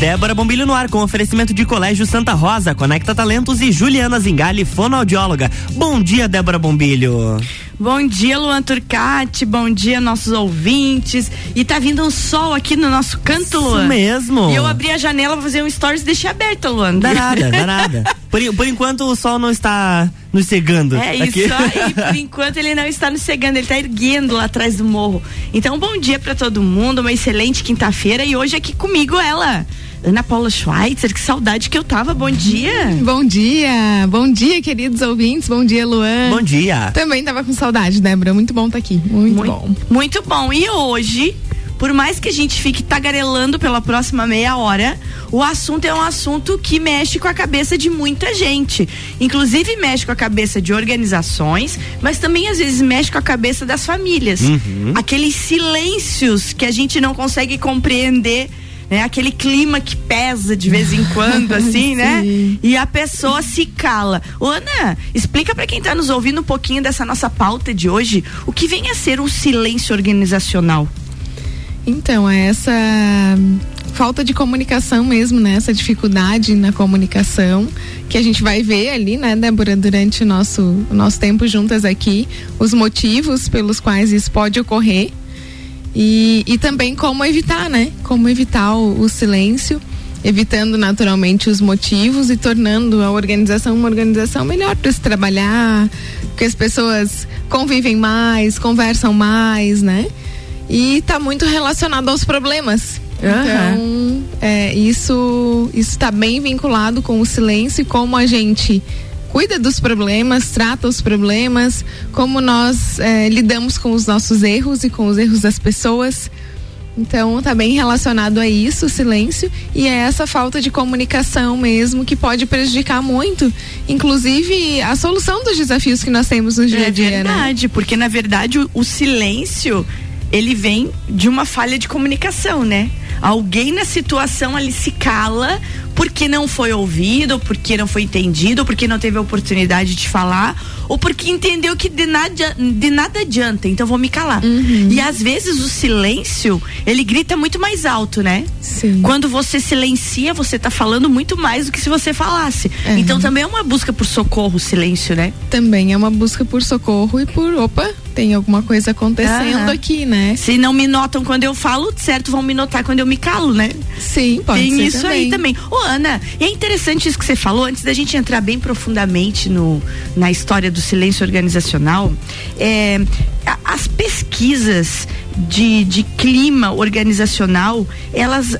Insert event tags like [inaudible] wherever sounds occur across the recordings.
Débora Bombilho no ar com oferecimento de Colégio Santa Rosa, Conecta Talentos e Juliana Zingali, fonoaudióloga. Bom dia, Débora Bombilho. Bom dia, Luan Turcati. Bom dia, nossos ouvintes. E tá vindo um sol aqui no nosso canto, Luan. Isso mesmo. E eu abri a janela pra fazer um stories e deixei aberta, Luan. Dá nada, dá nada. Por, por enquanto o sol não está nos cegando. É aqui. isso aí, por enquanto ele não está nos cegando, ele está erguendo lá atrás do morro. Então, bom dia para todo mundo, uma excelente quinta-feira e hoje aqui comigo ela. Ana Paula Schweitzer, que saudade que eu tava. Bom dia. Bom dia. Bom dia, queridos ouvintes. Bom dia, Luan. Bom dia. Também tava com saudade, Débora. Muito bom estar tá aqui. Muito, muito bom. Muito bom. E hoje, por mais que a gente fique tagarelando pela próxima meia hora, o assunto é um assunto que mexe com a cabeça de muita gente. Inclusive mexe com a cabeça de organizações, mas também às vezes mexe com a cabeça das famílias. Uhum. Aqueles silêncios que a gente não consegue compreender né? Aquele clima que pesa de vez em quando, [laughs] assim, né? E a pessoa se cala. Ô, Ana, explica para quem tá nos ouvindo um pouquinho dessa nossa pauta de hoje, o que vem a ser um silêncio organizacional. Então, é essa falta de comunicação mesmo, né? Essa dificuldade na comunicação que a gente vai ver ali, né, Débora, durante o nosso, o nosso tempo juntas aqui, os motivos pelos quais isso pode ocorrer e, e também como evitar, né? Como evitar o, o silêncio, evitando naturalmente os motivos e tornando a organização uma organização melhor para se trabalhar, que as pessoas convivem mais, conversam mais, né? E está muito relacionado aos problemas. Uhum. Então, é, isso está bem vinculado com o silêncio e como a gente cuida dos problemas, trata os problemas, como nós é, lidamos com os nossos erros e com os erros das pessoas. Então, está bem relacionado a isso, o silêncio, e é essa falta de comunicação mesmo que pode prejudicar muito, inclusive a solução dos desafios que nós temos no dia a dia. É verdade, né? porque na verdade o, o silêncio ele vem de uma falha de comunicação, né? Alguém na situação ali se cala porque não foi ouvido, porque não foi entendido, porque não teve a oportunidade de falar, ou porque entendeu que de nada, de nada adianta, então vou me calar. Uhum. E às vezes o silêncio, ele grita muito mais alto, né? Sim. Quando você silencia, você tá falando muito mais do que se você falasse. Uhum. Então também é uma busca por socorro, o silêncio, né? Também é uma busca por socorro e por, opa, tem alguma coisa acontecendo uhum. aqui, né? Se não me notam quando eu falo, certo, vão me notar quando eu me calo, né? Sim, pode tem ser isso também. aí também. Ô, Ana, e é interessante isso que você falou, antes da gente entrar bem profundamente no, na história do silêncio organizacional, é, as pesquisas de, de clima organizacional, elas,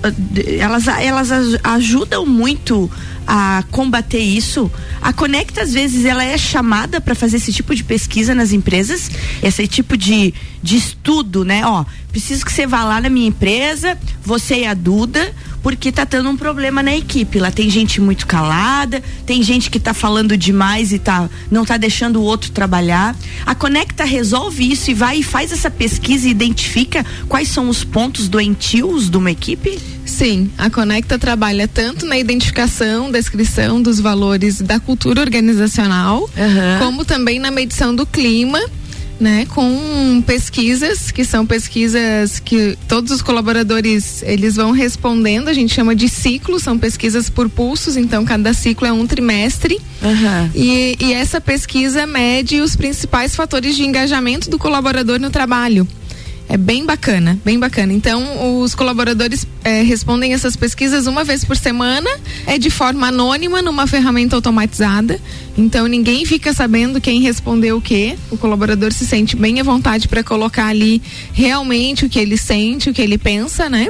elas, elas ajudam muito a combater isso. A Conecta, às vezes, ela é chamada para fazer esse tipo de pesquisa nas empresas, esse tipo de, de estudo, né? Ó, preciso que você vá lá na minha empresa, você e a Duda, porque tá tendo um problema na equipe. Lá tem gente muito calada, tem gente que tá falando demais e tá não tá deixando o outro trabalhar. A Conecta resolve isso e vai e faz essa pesquisa e identifica quais são os pontos doentios de uma equipe? Sim, a Conecta trabalha tanto na identificação, descrição dos valores da cultura organizacional, uhum. como também na medição do clima né, com pesquisas que são pesquisas que todos os colaboradores eles vão respondendo, a gente chama de ciclos, são pesquisas por pulsos, então cada ciclo é um trimestre. Uhum. E, e essa pesquisa mede os principais fatores de engajamento do colaborador no trabalho. É bem bacana, bem bacana. Então, os colaboradores é, respondem essas pesquisas uma vez por semana, é de forma anônima, numa ferramenta automatizada. Então, ninguém fica sabendo quem respondeu o quê. O colaborador se sente bem à vontade para colocar ali realmente o que ele sente, o que ele pensa, né?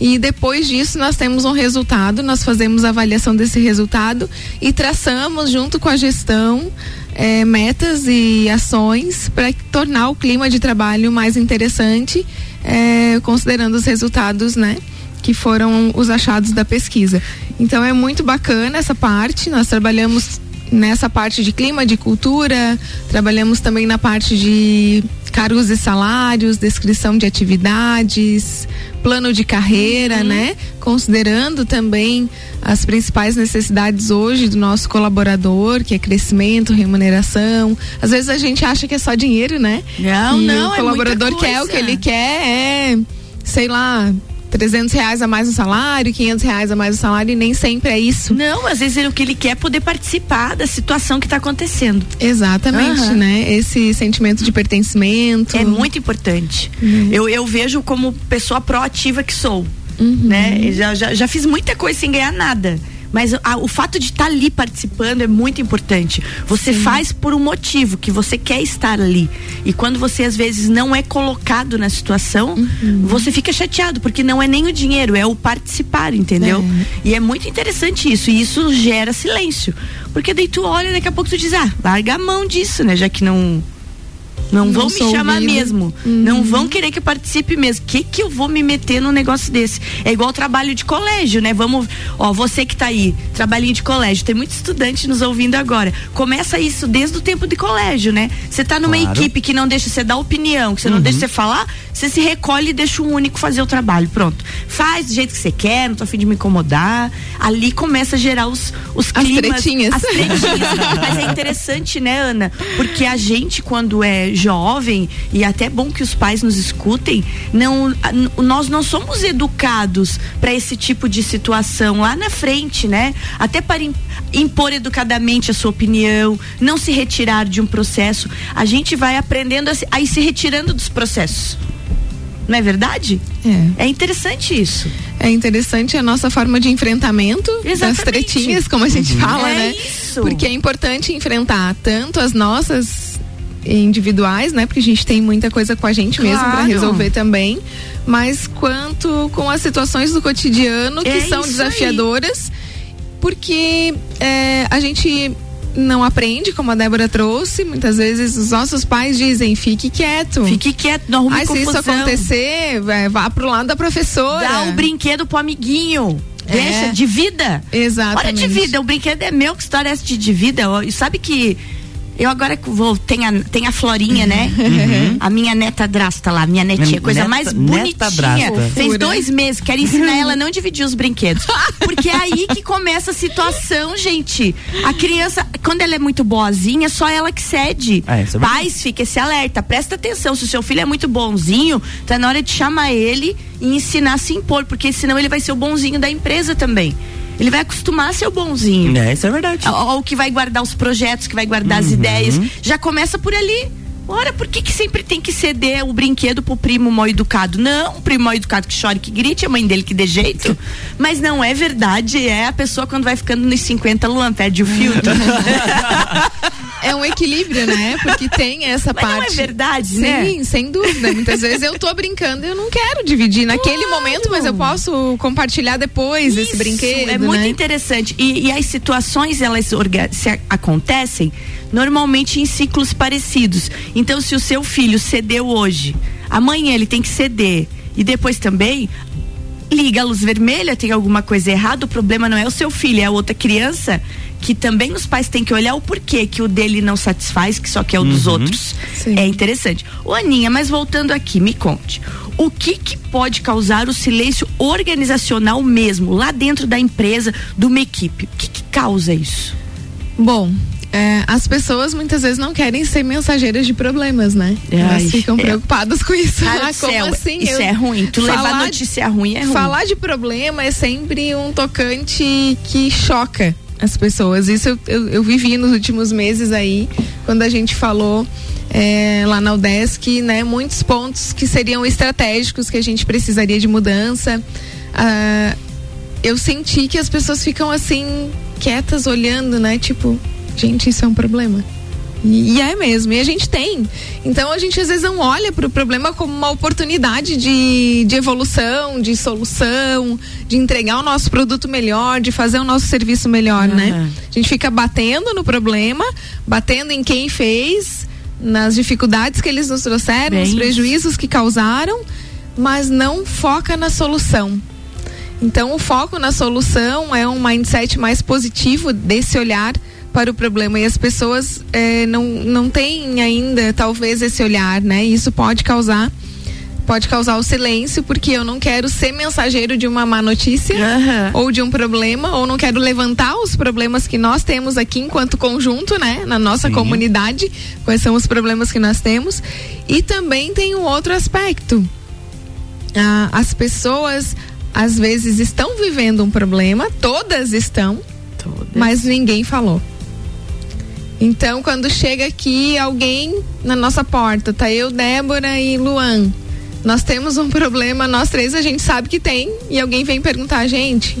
E depois disso nós temos um resultado, nós fazemos a avaliação desse resultado e traçamos junto com a gestão é, metas e ações para tornar o clima de trabalho mais interessante, é, considerando os resultados, né? Que foram os achados da pesquisa. Então é muito bacana essa parte. Nós trabalhamos nessa parte de clima, de cultura, trabalhamos também na parte de cargos e salários, descrição de atividades, plano de carreira, uhum. né? Considerando também as principais necessidades hoje do nosso colaborador, que é crescimento, remuneração. Às vezes a gente acha que é só dinheiro, né? Não, e não, o colaborador é quer o que ele quer é, sei lá, 300 reais a mais no salário, 500 reais a mais no salário, e nem sempre é isso. Não, às vezes o que ele quer é poder participar da situação que está acontecendo. Exatamente, uhum. né? Esse sentimento de pertencimento. É muito importante. Uhum. Eu, eu vejo como pessoa proativa que sou. Uhum. Né? Já, já, já fiz muita coisa sem ganhar nada. Mas a, o fato de estar tá ali participando é muito importante. Você Sim. faz por um motivo, que você quer estar ali. E quando você às vezes não é colocado na situação, uhum. você fica chateado, porque não é nem o dinheiro, é o participar, entendeu? É. E é muito interessante isso. E isso gera silêncio. Porque daí tu olha, daqui a pouco tu diz, ah, larga a mão disso, né? Já que não não, vão me chamar ouvido. mesmo. Uhum. Não vão querer que eu participe mesmo. Que que eu vou me meter num negócio desse? É igual trabalho de colégio, né? Vamos, ó, você que tá aí, trabalhinho de colégio, tem muito estudante nos ouvindo agora. Começa isso desde o tempo de colégio, né? Você tá numa claro. equipe que não deixa você dar opinião, que você uhum. não deixa você falar, você se recolhe e deixa um único fazer o trabalho. Pronto. Faz do jeito que você quer, não tô afim de me incomodar. Ali começa a gerar os, os as climas. Tretinhas. As tretinhas. Mas é interessante, né, Ana? Porque a gente, quando é jovem e até bom que os pais nos escutem, não nós não somos educados para esse tipo de situação lá na frente, né? Até para impor educadamente a sua opinião, não se retirar de um processo, a gente vai aprendendo a, a ir se retirando dos processos. Não é verdade? É. É interessante isso. É interessante a nossa forma de enfrentamento Exatamente. das tretinhas, como a gente uhum. fala, é né? Isso. Porque é importante enfrentar tanto as nossas individuais, né? Porque a gente tem muita coisa com a gente claro. mesmo para resolver também, mas quanto com as situações do cotidiano que é são desafiadoras, aí. porque é, a gente não aprende, como a Débora trouxe. Muitas vezes os nossos pais dizem: fique quieto. Fique quieto, não arrume Aí, confusão. se isso acontecer, vá pro lado da professora. Dá o brinquedo pro amiguinho. Deixa, é. de vida. Exatamente. Olha, de vida, o brinquedo é meu, que história é essa de, de vida? E sabe que eu agora vou. Tem a, tem a Florinha, né? Uhum. A minha neta drasta lá, minha netinha, coisa neta, mais bonitinha. Fez dois meses, quero ensinar ela a não dividir os brinquedos. [laughs] Porque é aí que começa a situação, gente. A criança, quando ela é muito boazinha, só ela que cede. Ah, é, Pais, fica esse alerta, presta atenção. Se o seu filho é muito bonzinho, tá na hora de chamar ele e ensinar a se impor, porque senão ele vai ser o bonzinho da empresa também ele vai acostumar a ser o bonzinho. É, isso é verdade. Ou que vai guardar os projetos, que vai guardar uhum. as ideias. Já começa por ali. Ora, por que, que sempre tem que ceder o brinquedo pro primo mal educado? Não, o primo mal educado que chora, que grite, a mãe dele que dê jeito. Mas não é verdade, é a pessoa quando vai ficando nos 50, Luan, perde o filtro. [laughs] [laughs] é um equilíbrio, né? Porque tem essa Mas parte. Não é verdade, Sim, né? Sim, sem dúvida. Muitas vezes eu tô brincando e eu não quero dividir naquele claro. momento, mas eu posso compartilhar depois Isso, esse brinquedo. É muito né? interessante. E, e, as situações, elas se acontecem normalmente em ciclos parecidos. Então, se o seu filho cedeu hoje, amanhã ele tem que ceder. E depois também, liga a luz vermelha, tem alguma coisa errada, o problema não é o seu filho, é a outra criança que também os pais têm que olhar o porquê que o dele não satisfaz, que só quer o uhum. dos outros. Sim. É interessante. Ô Aninha, mas voltando aqui, me conte. O que que pode causar o silêncio organizacional mesmo, lá dentro da empresa, de uma equipe? O que, que causa isso? Bom, é, as pessoas muitas vezes não querem ser mensageiras de problemas, né? Ai, Elas ficam é. preocupadas com isso. Cara, [laughs] ah, como céu, assim? Isso Eu, é ruim. Tu levar notícia ruim é ruim. Falar de problema é sempre um tocante que choca as pessoas. Isso eu, eu, eu vivi nos últimos meses aí, quando a gente falou é, lá na UDESC, né? Muitos pontos que seriam estratégicos que a gente precisaria de mudança. Ah, eu senti que as pessoas ficam assim, quietas, olhando, né? Tipo, gente, isso é um problema. E, é mesmo, e a gente tem. Então a gente às vezes não olha para o problema como uma oportunidade de, de evolução, de solução, de entregar o nosso produto melhor, de fazer o nosso serviço melhor, uhum. né? A gente fica batendo no problema, batendo em quem fez, nas dificuldades que eles nos trouxeram, Bem nos prejuízos que causaram, mas não foca na solução. Então o foco na solução é um mindset mais positivo desse olhar para o problema e as pessoas é, não, não têm ainda talvez esse olhar, né? Isso pode causar pode causar o silêncio porque eu não quero ser mensageiro de uma má notícia uhum. ou de um problema ou não quero levantar os problemas que nós temos aqui enquanto conjunto, né, na nossa Sim. comunidade, quais são os problemas que nós temos. E também tem um outro aspecto. ah, as pessoas às vezes estão vivendo um problema, todas estão, todas. mas ninguém falou. Então, quando chega aqui alguém na nossa porta, tá eu, Débora e Luan. Nós temos um [laughs] problema, nós três a gente sabe que tem, e alguém vem perguntar a gente: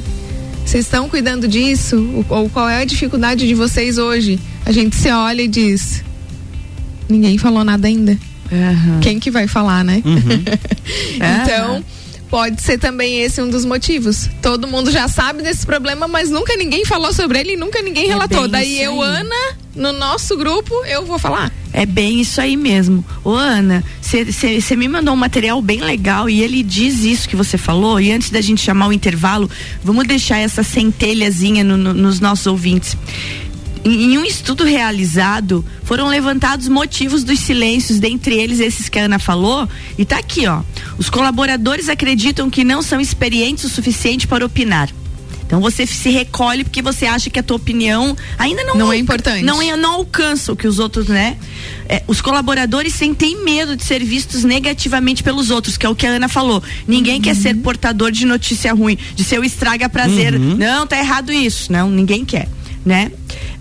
vocês estão cuidando disso? Ou qual é a dificuldade de vocês hoje? A gente se olha e diz: ninguém falou nada ainda. Uhum. Quem que vai falar, né? Uhum. [laughs] então. Pode ser também esse um dos motivos. Todo mundo já sabe desse problema, mas nunca ninguém falou sobre ele e nunca ninguém é relatou. Daí eu, Ana, no nosso grupo, eu vou falar. É bem isso aí mesmo. Ô Ana, você me mandou um material bem legal e ele diz isso que você falou. E antes da gente chamar o intervalo, vamos deixar essa centelhazinha no, no, nos nossos ouvintes. Em um estudo realizado, foram levantados motivos dos silêncios, dentre eles esses que a Ana falou, e tá aqui, ó. Os colaboradores acreditam que não são experientes o suficiente para opinar. Então você se recolhe porque você acha que a tua opinião ainda não, não é importante. Não, é, não alcança o que os outros, né? É, os colaboradores sentem medo de ser vistos negativamente pelos outros, que é o que a Ana falou. Ninguém uhum. quer ser portador de notícia ruim, de seu estraga prazer. Uhum. Não, tá errado isso. Não, ninguém quer, né?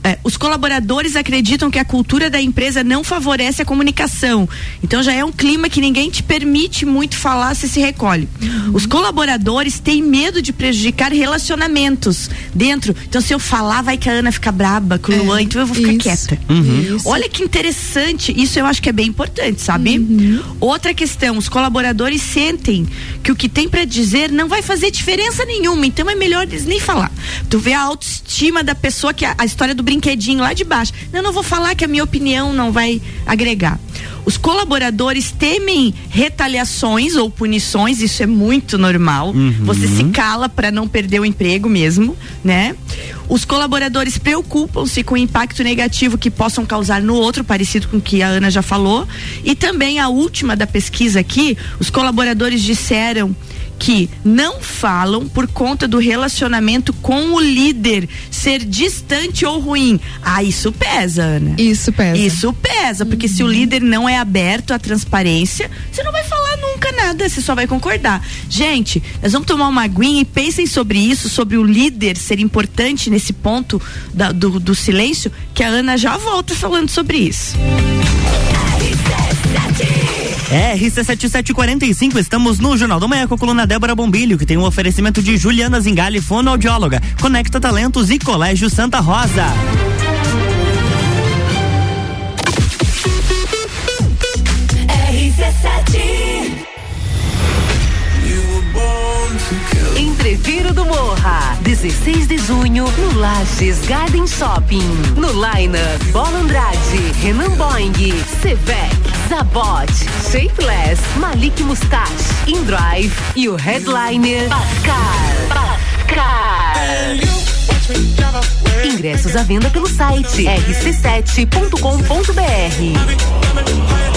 É, os colaboradores acreditam que a cultura da empresa não favorece a comunicação. Então já é um clima que ninguém te permite muito falar se se recolhe. Uhum. Os colaboradores têm medo de prejudicar relacionamentos dentro. Então se eu falar, vai que a Ana fica braba com o é, Luan, então eu vou ficar isso. quieta. Uhum. Olha que interessante. Isso eu acho que é bem importante, sabe? Uhum. Outra questão, os colaboradores sentem que o que tem para dizer não vai fazer diferença nenhuma, então é melhor eles nem falar. Tu vê a autoestima da pessoa que a, a história do brinquedinho lá de baixo. Eu não vou falar que a minha opinião não vai agregar. Os colaboradores temem retaliações ou punições, isso é muito normal. Uhum. Você se cala para não perder o emprego mesmo, né? Os colaboradores preocupam-se com o impacto negativo que possam causar no outro, parecido com o que a Ana já falou. E também a última da pesquisa aqui, os colaboradores disseram que não falam por conta do relacionamento com o líder ser distante ou ruim. Ah, isso pesa, Ana. Isso pesa. Isso pesa, porque uhum. se o uhum. líder não é aberto à transparência, você não vai falar nunca nada, você só vai concordar. Gente, nós vamos tomar uma aguinha e pensem sobre isso, sobre o líder ser importante nesse ponto da, do, do silêncio, que a Ana já volta falando sobre isso. RC7745, estamos no Jornal do Manhã com a coluna Débora Bombilho, que tem um oferecimento de Juliana Zingali, fonoaudióloga, Conecta Talentos e Colégio Santa Rosa. Entreviro do Morra, 16 de junho, no Lages Garden Shopping. No Line, Bola Andrade, Renan Boing, Sevec. Zabot, Shapeless, Malik Mustache, InDrive e o headliner Pascal. Pascal. Ingressos à venda pelo site rc7.com.br.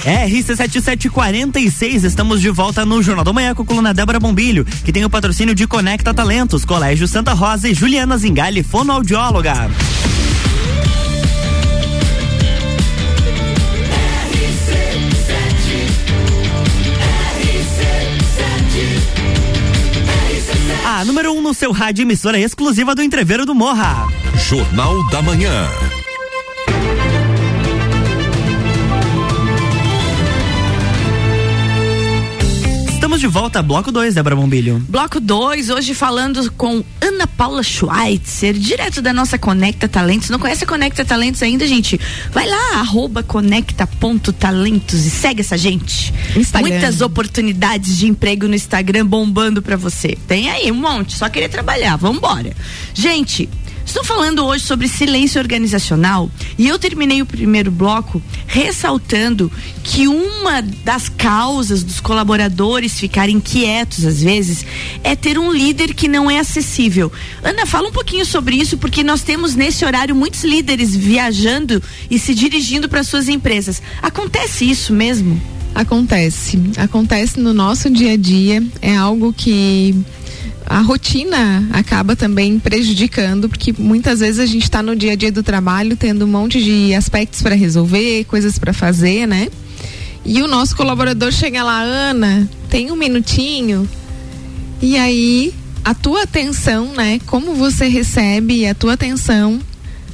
RC7746, estamos de volta no Jornal da Manhã com a coluna Débora Bombilho, que tem o patrocínio de Conecta Talentos, Colégio Santa Rosa e Juliana Zingali, fonoaudióloga. A número 1 um no seu rádio, emissora exclusiva do Entreveiro do Morra. Jornal da Manhã. Estamos de volta, bloco 2, Débora Bombilho. Bloco 2, hoje falando com Ana Paula Schweitzer, direto da nossa Conecta Talentos. Não conhece a Conecta Talentos ainda, gente? Vai lá, arroba conecta.talentos e segue essa gente. Instagram. Muitas oportunidades de emprego no Instagram bombando pra você. Tem aí um monte, só querer trabalhar, vambora. Gente, Estou falando hoje sobre silêncio organizacional e eu terminei o primeiro bloco ressaltando que uma das causas dos colaboradores ficarem quietos às vezes é ter um líder que não é acessível. Ana, fala um pouquinho sobre isso porque nós temos nesse horário muitos líderes viajando e se dirigindo para suas empresas. Acontece isso mesmo? Acontece. Acontece no nosso dia a dia. É algo que a rotina acaba também prejudicando, porque muitas vezes a gente está no dia a dia do trabalho tendo um monte de aspectos para resolver, coisas para fazer, né? E o nosso colaborador chega lá, Ana, tem um minutinho. E aí, a tua atenção, né? Como você recebe a tua atenção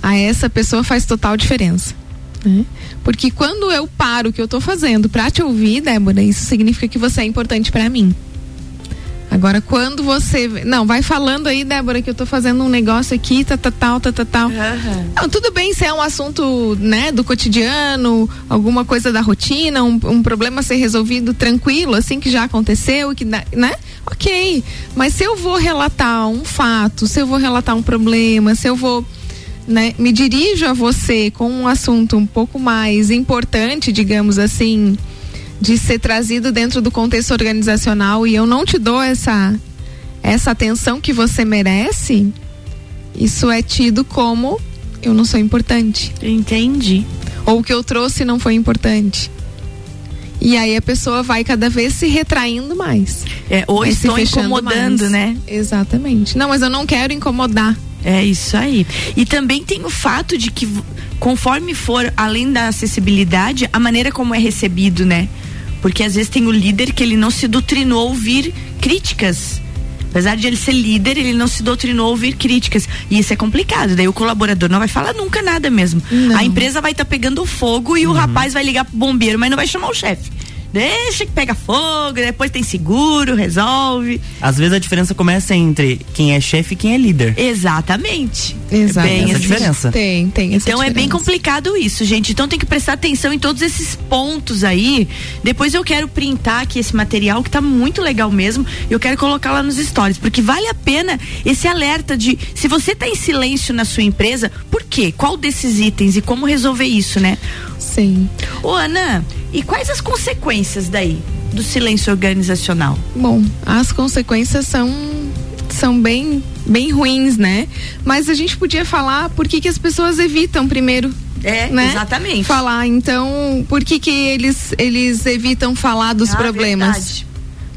a essa pessoa faz total diferença. Né? Porque quando eu paro o que eu estou fazendo para te ouvir, Débora, isso significa que você é importante para mim. Agora, quando você. Não, vai falando aí, Débora, que eu tô fazendo um negócio aqui, tá, tá, tal, tá, tá, tal. Uhum. Não, tudo bem se é um assunto, né, do cotidiano, alguma coisa da rotina, um, um problema a ser resolvido tranquilo, assim que já aconteceu, que, né? Ok. Mas se eu vou relatar um fato, se eu vou relatar um problema, se eu vou. Né, me dirijo a você com um assunto um pouco mais importante, digamos assim, de ser trazido dentro do contexto organizacional e eu não te dou essa essa atenção que você merece, isso é tido como eu não sou importante. Entendi. Ou o que eu trouxe não foi importante. E aí a pessoa vai cada vez se retraindo mais. É, ou estou incomodando, mais. né? Exatamente. Não, mas eu não quero incomodar. É isso aí. E também tem o fato de que conforme for além da acessibilidade, a maneira como é recebido, né? Porque às vezes tem o líder que ele não se doutrinou a ouvir críticas. Apesar de ele ser líder, ele não se doutrinou a ouvir críticas. E isso é complicado. Daí o colaborador não vai falar nunca nada mesmo. Não. A empresa vai estar tá pegando fogo e uhum. o rapaz vai ligar pro bombeiro, mas não vai chamar o chefe. Deixa que pega fogo, depois tem seguro, resolve. Às vezes a diferença começa entre quem é chefe e quem é líder. Exatamente. Exato. Bem, essa diferença. Tem, tem essa Então diferença. é bem complicado isso, gente. Então tem que prestar atenção em todos esses pontos aí. Depois eu quero printar aqui esse material que tá muito legal mesmo. Eu quero colocar lá nos stories, porque vale a pena esse alerta de se você tá em silêncio na sua empresa, por quê? Qual desses itens e como resolver isso, né? Sim. Ô, Ana, e quais as consequências daí do silêncio organizacional? Bom, as consequências são são bem bem ruins, né? Mas a gente podia falar por que, que as pessoas evitam primeiro é, né? exatamente. Falar, então, por que que eles eles evitam falar dos ah, problemas? Verdade.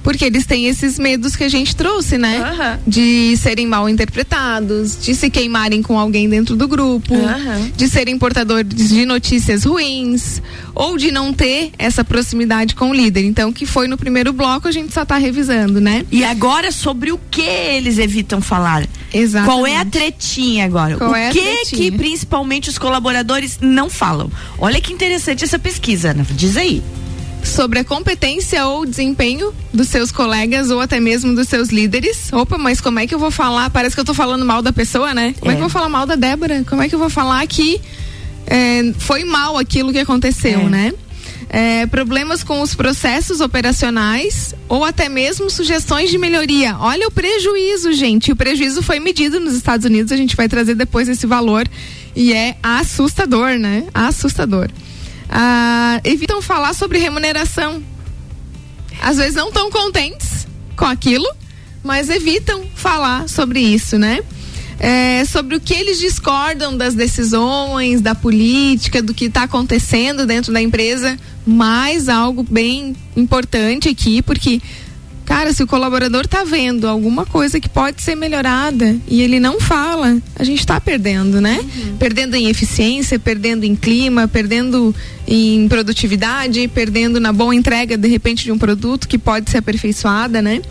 Porque eles têm esses medos que a gente trouxe, né? Uhum. De serem mal interpretados, de se queimarem com alguém dentro do grupo, uhum. de serem portadores de notícias ruins, ou de não ter essa proximidade com o líder. Então, que foi no primeiro bloco, a gente só está revisando, né? E agora sobre o que eles evitam falar? Exatamente. Qual é a tretinha agora? Qual o é que que principalmente os colaboradores não falam? Olha que interessante essa pesquisa, Ana. Diz aí sobre a competência ou desempenho dos seus colegas ou até mesmo dos seus líderes. Opa, mas como é que eu vou falar? Parece que eu tô falando mal da pessoa, né? Como é, é que eu vou falar mal da Débora? Como é que eu vou falar que é, foi mal aquilo que aconteceu, é. né? É, problemas com os processos operacionais ou até mesmo sugestões de melhoria. Olha o prejuízo, gente. O prejuízo foi medido nos Estados Unidos, a gente vai trazer depois esse valor e é assustador, né? Assustador ah, evitam falar sobre remuneração. Às vezes não estão contentes com aquilo, mas evitam falar sobre isso, né? É, sobre o que eles discordam das decisões, da política, do que está acontecendo dentro da empresa, mais algo bem importante aqui, porque Cara, se o colaborador tá vendo alguma coisa que pode ser melhorada e ele não fala, a gente está perdendo, né? Uhum. Perdendo em eficiência, perdendo em clima, perdendo em produtividade, perdendo na boa entrega, de repente, de um produto que pode ser aperfeiçoada, né?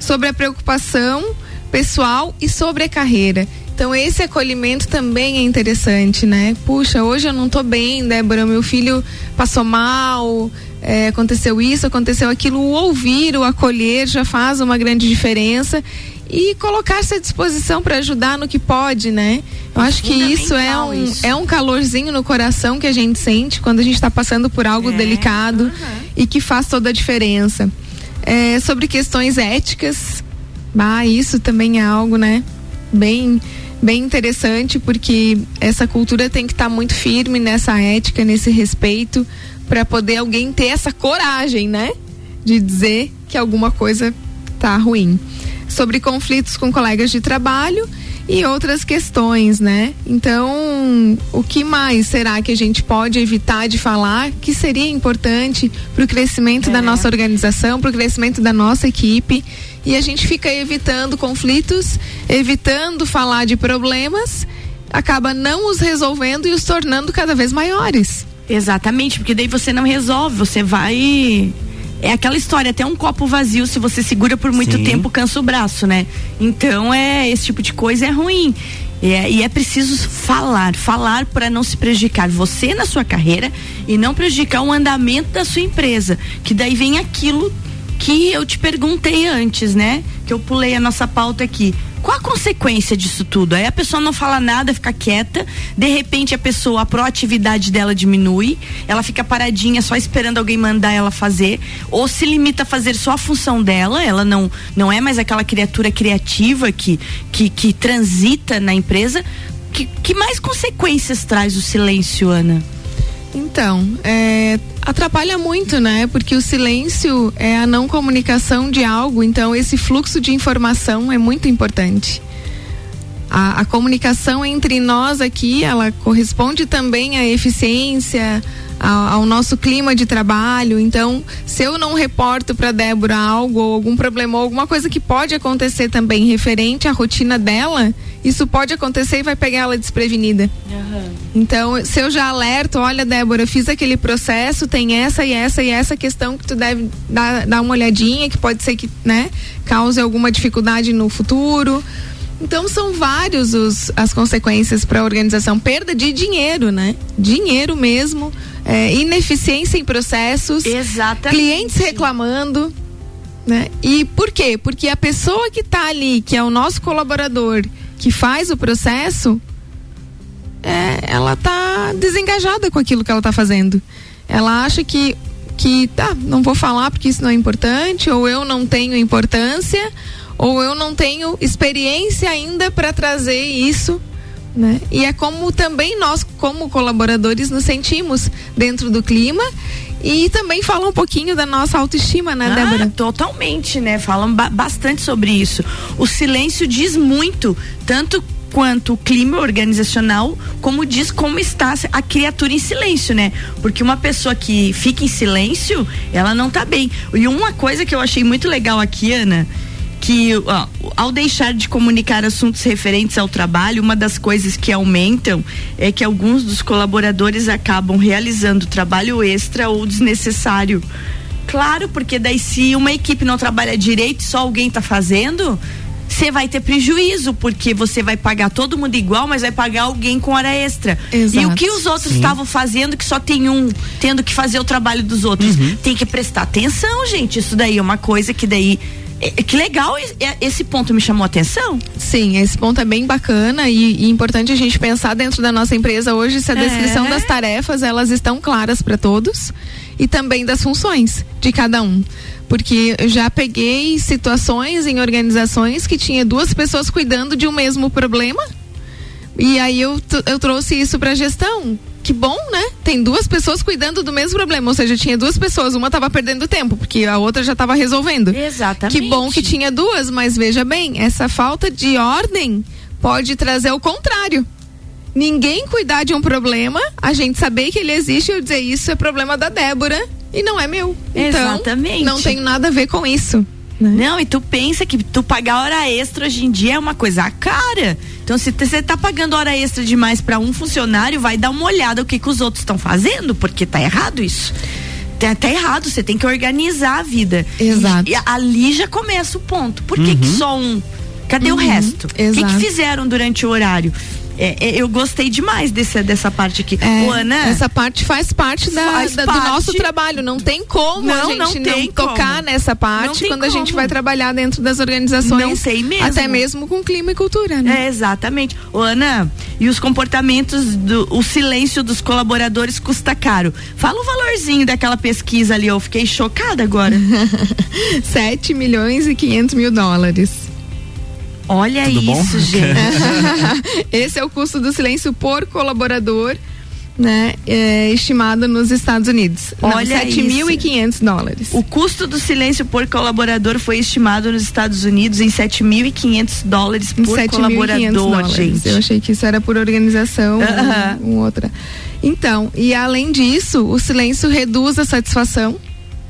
Sobre a preocupação pessoal e sobre a carreira. Então esse acolhimento também é interessante, né? Puxa, hoje eu não tô bem, Débora, meu filho passou mal, é, aconteceu isso, aconteceu aquilo. O ouvir, o acolher já faz uma grande diferença e colocar-se à disposição para ajudar no que pode, né? Eu acho que isso é um, isso. é um calorzinho no coração que a gente sente quando a gente está passando por algo é, delicado e que faz toda a diferença. É, sobre questões éticas, ah, isso também é algo, né? Bem, bem interessante porque essa cultura tem que estar tá muito firme nessa ética, nesse respeito, para poder alguém ter essa coragem, né? De dizer que alguma coisa tá ruim sobre conflitos com colegas de trabalho e outras questões, né? Então, o que mais será que a gente pode evitar de falar que seria importante para o crescimento é. da nossa organização, para o crescimento da nossa equipe? E a gente fica evitando conflitos, evitando falar de problemas, acaba não os resolvendo e os tornando cada vez maiores. Exatamente, porque daí você não resolve, você vai é aquela história, até um copo vazio, se você segura por muito Sim. tempo, cansa o braço, né? Então é esse tipo de coisa é ruim. É, e é preciso falar, falar para não se prejudicar você na sua carreira e não prejudicar o andamento da sua empresa. Que daí vem aquilo que eu te perguntei antes, né? Que eu pulei a nossa pauta aqui. Qual a consequência disso tudo? Aí a pessoa não fala nada, fica quieta, de repente a pessoa, a proatividade dela diminui, ela fica paradinha só esperando alguém mandar ela fazer, ou se limita a fazer só a função dela, ela não não é mais aquela criatura criativa que que, que transita na empresa. Que, que mais consequências traz o silêncio, Ana? Então, é, atrapalha muito, né? Porque o silêncio é a não comunicação de algo, então esse fluxo de informação é muito importante. A, a comunicação entre nós aqui, ela corresponde também à eficiência, ao, nosso clima de trabalho. Então, se eu não reporto para Débora algo, ou algum problema, ou alguma coisa que pode acontecer também referente à rotina dela, isso pode acontecer e vai pegar ela desprevenida. Uhum. Então, se eu já alerto, olha, Débora, eu fiz aquele processo, tem essa e essa e essa questão que tu deve dar, dar uma olhadinha, que pode ser que, né, cause alguma dificuldade no futuro. Então são vários os, as consequências para a organização, perda de dinheiro, né? Dinheiro mesmo, é, ineficiência em processos, Exatamente. clientes reclamando. Né? E por quê? Porque a pessoa que está ali, que é o nosso colaborador, que faz o processo, é, ela está desengajada com aquilo que ela está fazendo. Ela acha que que tá, não vou falar porque isso não é importante, ou eu não tenho importância, ou eu não tenho experiência ainda para trazer isso né? E é como também nós, como colaboradores, nos sentimos dentro do clima e também fala um pouquinho da nossa autoestima, né, ah, Débora? Totalmente, né? Falam ba bastante sobre isso. O silêncio diz muito, tanto quanto o clima organizacional, como diz como está a criatura em silêncio, né? Porque uma pessoa que fica em silêncio, ela não tá bem. E uma coisa que eu achei muito legal aqui, Ana, que ó, ao deixar de comunicar assuntos referentes ao trabalho, uma das coisas que aumentam é que alguns dos colaboradores acabam realizando trabalho extra ou desnecessário. Claro, porque daí se uma equipe não trabalha direito, só alguém está fazendo, você vai ter prejuízo, porque você vai pagar todo mundo igual, mas vai pagar alguém com hora extra. Exato. E o que os outros estavam fazendo, que só tem um tendo que fazer o trabalho dos outros? Uhum. Tem que prestar atenção, gente. Isso daí é uma coisa que daí que legal, esse ponto me chamou a atenção. Sim, esse ponto é bem bacana e, e importante a gente pensar dentro da nossa empresa hoje se a descrição é. das tarefas elas estão claras para todos e também das funções de cada um. Porque eu já peguei situações em organizações que tinha duas pessoas cuidando de um mesmo problema. E aí eu, eu trouxe isso para a gestão que bom, né? Tem duas pessoas cuidando do mesmo problema, ou seja, tinha duas pessoas, uma estava perdendo tempo, porque a outra já estava resolvendo. Exatamente. Que bom que tinha duas, mas veja bem, essa falta de ordem pode trazer o contrário. Ninguém cuidar de um problema, a gente saber que ele existe e eu dizer isso é problema da Débora e não é meu. Então, Exatamente. Não tem nada a ver com isso. Né? Não, e tu pensa que tu pagar hora extra hoje em dia é uma coisa cara. Então, se você tá pagando hora extra demais para um funcionário, vai dar uma olhada o que, que os outros estão fazendo, porque tá errado isso. Tá, tá, errado, você tem que organizar a vida. Exato. E, e ali já começa o ponto. Por que, uhum. que só um Cadê uhum, o resto? O que, que fizeram durante o horário? É, é, eu gostei demais desse, dessa parte aqui. É, Ana, essa parte faz parte, da, faz da parte... do nosso trabalho. Não tem como não, a gente não, não tocar nessa parte quando como. a gente vai trabalhar dentro das organizações. Não tem mesmo. Até mesmo com clima e cultura, né? É, exatamente. Ô, Ana, e os comportamentos, do, o silêncio dos colaboradores custa caro. Fala o valorzinho daquela pesquisa ali, eu fiquei chocada agora. [laughs] 7 milhões e 500 mil dólares. Olha Tudo isso, bom? [laughs] gente. Esse é o custo do silêncio por colaborador. Né, é, estimado nos Estados Unidos. Olha 7.500 dólares. O custo do silêncio por colaborador foi estimado nos Estados Unidos em 7.500 dólares por 7, colaborador, dólares. gente. Eu achei que isso era por organização, uh -huh. um, um outra. Então, e além disso, o silêncio reduz a satisfação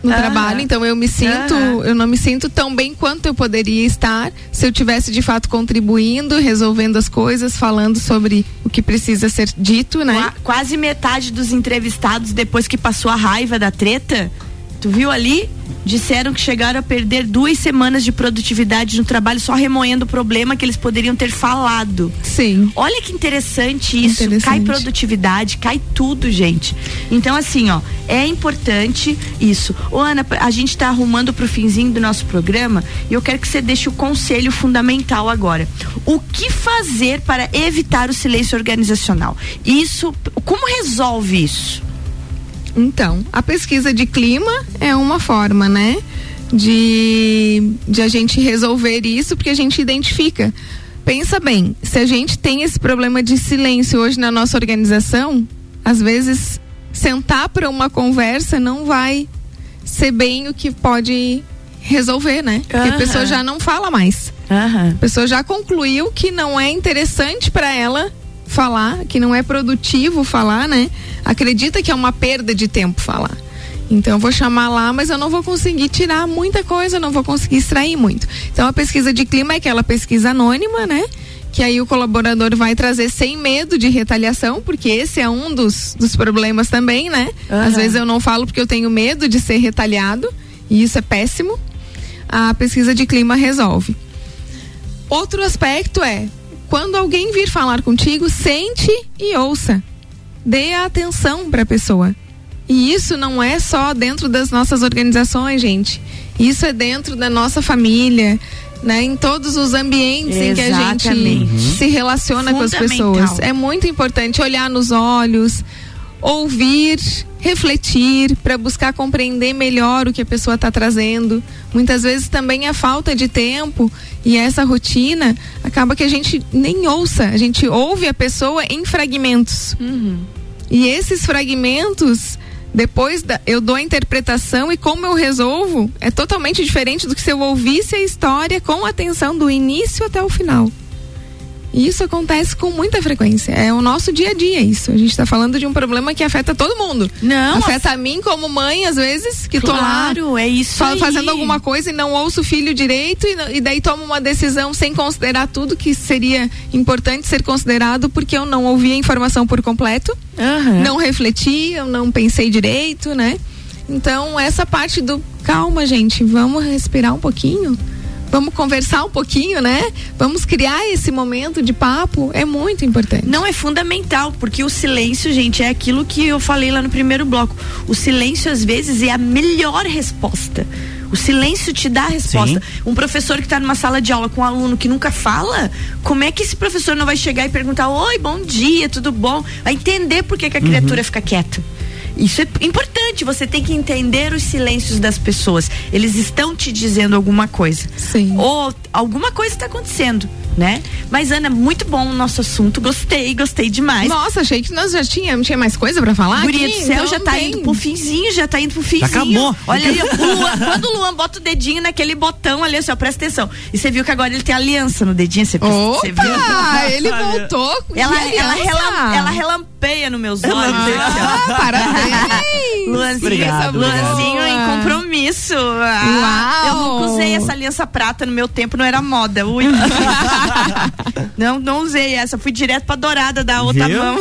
no trabalho, então eu me sinto, eu não me sinto tão bem quanto eu poderia estar se eu tivesse de fato contribuindo, resolvendo as coisas, falando sobre o que precisa ser dito, né? Quase metade dos entrevistados depois que passou a raiva da treta, tu viu ali? disseram que chegaram a perder duas semanas de produtividade no trabalho só remoendo o problema que eles poderiam ter falado. Sim. Olha que interessante isso. Interessante. Cai produtividade, cai tudo, gente. Então, assim, ó, é importante isso. Ô, Ana, a gente está arrumando para o finzinho do nosso programa e eu quero que você deixe o conselho fundamental agora. O que fazer para evitar o silêncio organizacional? Isso, como resolve isso? Então, a pesquisa de clima é uma forma, né? De, de a gente resolver isso, porque a gente identifica. Pensa bem, se a gente tem esse problema de silêncio hoje na nossa organização, às vezes sentar para uma conversa não vai ser bem o que pode resolver, né? Porque a pessoa já não fala mais. A pessoa já concluiu que não é interessante para ela falar, que não é produtivo falar, né? Acredita que é uma perda de tempo falar. Então eu vou chamar lá, mas eu não vou conseguir tirar muita coisa, não vou conseguir extrair muito. Então a pesquisa de clima é aquela pesquisa anônima, né? Que aí o colaborador vai trazer sem medo de retaliação, porque esse é um dos, dos problemas também, né? Uhum. Às vezes eu não falo porque eu tenho medo de ser retaliado, e isso é péssimo. A pesquisa de clima resolve. Outro aspecto é quando alguém vir falar contigo, sente e ouça. Dê a atenção para a pessoa. E isso não é só dentro das nossas organizações, gente. Isso é dentro da nossa família, né? Em todos os ambientes Exatamente. em que a gente se relaciona com as pessoas. É muito importante olhar nos olhos, ouvir, refletir, para buscar compreender melhor o que a pessoa está trazendo. Muitas vezes também a falta de tempo e essa rotina acaba que a gente nem ouça, a gente ouve a pessoa em fragmentos. Uhum. E esses fragmentos depois da, eu dou a interpretação e como eu resolvo é totalmente diferente do que se eu ouvisse a história com atenção do início até o final. E isso acontece com muita frequência. É o nosso dia a dia isso. A gente está falando de um problema que afeta todo mundo. Não. Afeta a mim como mãe, às vezes, que claro, tô lá é isso fazendo alguma coisa e não ouço o filho direito e, e daí tomo uma decisão sem considerar tudo que seria importante ser considerado porque eu não ouvi a informação por completo, uhum. não refleti, eu não pensei direito, né? Então, essa parte do calma, gente, vamos respirar um pouquinho vamos conversar um pouquinho, né? Vamos criar esse momento de papo, é muito importante. Não é fundamental, porque o silêncio, gente, é aquilo que eu falei lá no primeiro bloco. O silêncio às vezes é a melhor resposta. O silêncio te dá a resposta. Sim. Um professor que está numa sala de aula com um aluno que nunca fala, como é que esse professor não vai chegar e perguntar: Oi, bom dia, tudo bom? Vai entender por que, que a criatura uhum. fica quieta. Isso é importante, você tem que entender os silêncios das pessoas. Eles estão te dizendo alguma coisa. Sim. Ou alguma coisa está acontecendo né? Mas Ana, muito bom o nosso assunto, gostei, gostei demais. Nossa, achei que nós já tínhamos, tinha mais coisa para falar Guria aqui, do céu, então já tá tem. indo pro finzinho, já tá indo pro finzinho. Já acabou. Olha aí, o Luan, quando o Luan bota o dedinho naquele botão ali, assim, ó, presta atenção. E você viu que agora ele tem aliança no dedinho, você, Opa, você viu? [laughs] ele voltou ela, ela, relam, ela relampeia nos meus olhos. Ah, parabéns. Luanzinho, Obrigado, Luanzinho em compromisso isso? Ah, Uau. eu nunca usei essa aliança prata no meu tempo, não era moda. Ui. [laughs] [laughs] não, não usei essa, fui direto pra dourada da outra Viu? mão.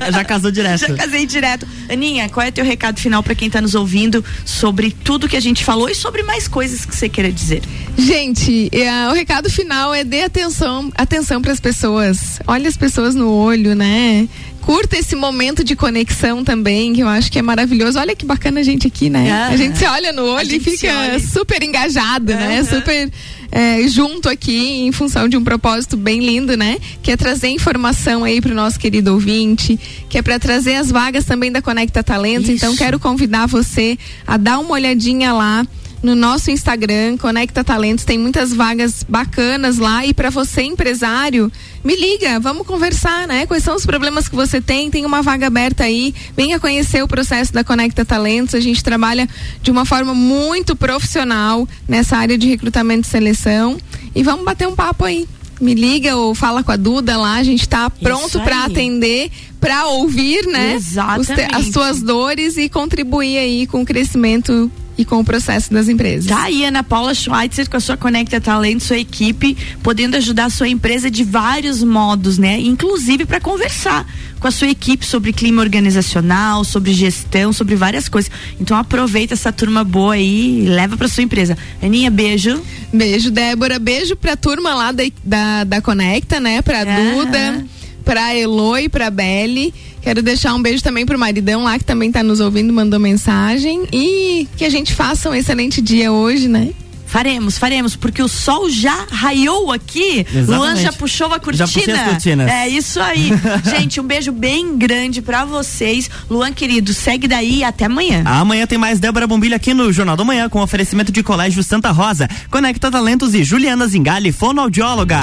Já, já casou direto. [laughs] Já casei direto. Aninha, qual é teu recado final pra quem tá nos ouvindo sobre tudo que a gente falou e sobre mais coisas que você queira dizer? Gente, eh, o recado final é dê atenção, atenção para as pessoas. Olhe as pessoas no olho, né? Curta esse momento de conexão também, que eu acho que é maravilhoso. Olha que bacana a gente aqui, né? Ah. A gente se olha no olho e fica olha. super engajado, né? Aham. Super eh, junto aqui em função de um propósito bem lindo, né? Que é trazer informação aí pro nosso querido ouvinte, que é para trazer as vagas também da Conecta Talentos. Então Isso. quero convidar você a dar uma olhadinha lá no nosso Instagram, Conecta Talentos, tem muitas vagas bacanas lá e para você empresário, me liga, vamos conversar, né? Quais são os problemas que você tem? Tem uma vaga aberta aí, venha conhecer o processo da Conecta Talentos. A gente trabalha de uma forma muito profissional nessa área de recrutamento e seleção e vamos bater um papo aí. Me liga ou fala com a Duda lá, a gente tá pronto para atender, para ouvir, né? os te- as Exatamente. tuas dores e contribuir aí com o crescimento e com o processo das empresas. Tá aí Ana Paula Schweitzer com a sua Conecta Talento, sua equipe, podendo ajudar a sua empresa de vários modos, né? Inclusive para conversar com a sua equipe sobre clima organizacional, sobre gestão, sobre várias coisas. Então aproveita essa turma boa aí e leva para sua empresa. Aninha, beijo. Beijo, Débora. Beijo pra turma lá da, da, da Conecta, né? Pra Aham. Duda, pra Eloy, pra Belle. Quero deixar um beijo também pro maridão lá que também tá nos ouvindo, mandou mensagem. E que a gente faça um excelente dia hoje, né? Faremos, faremos, porque o sol já raiou aqui. Exatamente. Luan já puxou a cortina. Já puxei as cortinas. É isso aí. [laughs] Gente, um beijo bem grande pra vocês. Luan, querido, segue daí e até amanhã. Amanhã tem mais Débora Bombilho aqui no Jornal da Manhã com oferecimento de Colégio Santa Rosa, Conecta Talentos e Juliana Zingali, fonoaudióloga.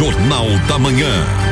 Jornal da Manhã.